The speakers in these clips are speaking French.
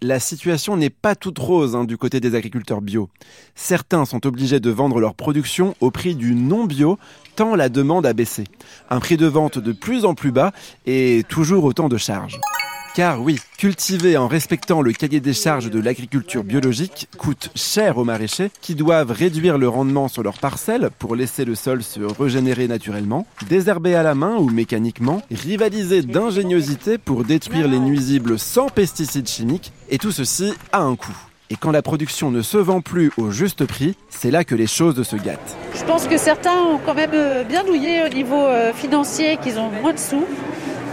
la situation n'est pas toute rose hein, du côté des agriculteurs bio. Certains sont obligés de vendre leur production au prix du non bio, tant la demande a baissé. Un prix de vente de plus en plus bas et toujours autant de charges. Car oui, cultiver en respectant le cahier des charges de l'agriculture biologique coûte cher aux maraîchers qui doivent réduire le rendement sur leurs parcelles pour laisser le sol se régénérer naturellement, désherber à la main ou mécaniquement, rivaliser d'ingéniosité pour détruire les nuisibles sans pesticides chimiques, et tout ceci a un coût. Et quand la production ne se vend plus au juste prix, c'est là que les choses se gâtent. Je pense que certains ont quand même euh, bien douillé au niveau euh, financier, qu'ils ont moins de sous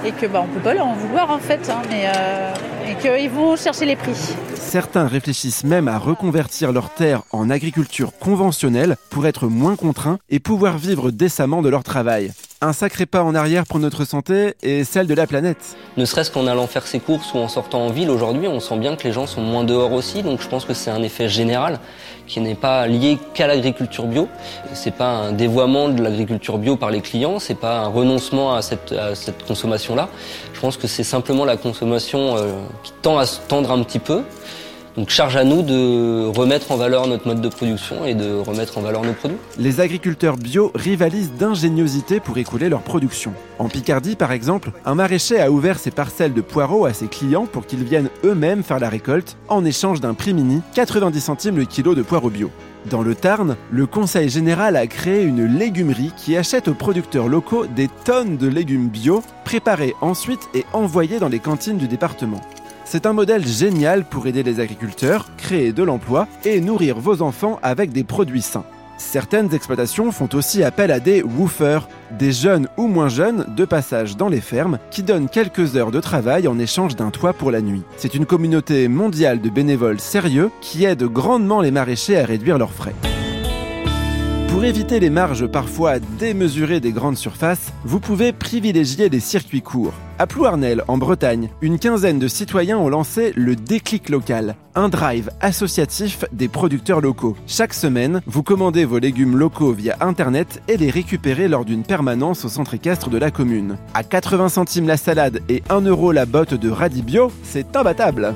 et que bah, on peut pas leur en vouloir en fait, hein, mais euh, et qu'ils vont chercher les prix. Certains réfléchissent même à reconvertir leurs terres en agriculture conventionnelle pour être moins contraints et pouvoir vivre décemment de leur travail un sacré pas en arrière pour notre santé et celle de la planète. Ne serait-ce qu'en allant faire ses courses ou en sortant en ville aujourd'hui, on sent bien que les gens sont moins dehors aussi, donc je pense que c'est un effet général qui n'est pas lié qu'à l'agriculture bio. C'est pas un dévoiement de l'agriculture bio par les clients, c'est pas un renoncement à cette, consommation-là. Je pense que c'est simplement la consommation euh, qui tend à se tendre un petit peu. Donc charge à nous de remettre en valeur notre mode de production et de remettre en valeur nos produits. Les agriculteurs bio rivalisent d'ingéniosité pour écouler leur production. En Picardie, par exemple, un maraîcher a ouvert ses parcelles de poireaux à ses clients pour qu'ils viennent eux-mêmes faire la récolte en échange d'un prix mini, 90 centimes le kilo de poireaux bio. Dans le Tarn, le Conseil général a créé une légumerie qui achète aux producteurs locaux des tonnes de légumes bio, préparés ensuite et envoyés dans les cantines du département. C'est un modèle génial pour aider les agriculteurs, créer de l'emploi et nourrir vos enfants avec des produits sains. Certaines exploitations font aussi appel à des woofers, des jeunes ou moins jeunes de passage dans les fermes qui donnent quelques heures de travail en échange d'un toit pour la nuit. C'est une communauté mondiale de bénévoles sérieux qui aide grandement les maraîchers à réduire leurs frais. Pour éviter les marges parfois démesurées des grandes surfaces, vous pouvez privilégier les circuits courts. À Plouarnel, en Bretagne, une quinzaine de citoyens ont lancé le Déclic Local, un drive associatif des producteurs locaux. Chaque semaine, vous commandez vos légumes locaux via Internet et les récupérez lors d'une permanence au centre équestre de la commune. À 80 centimes la salade et 1 euro la botte de radis bio, c'est imbattable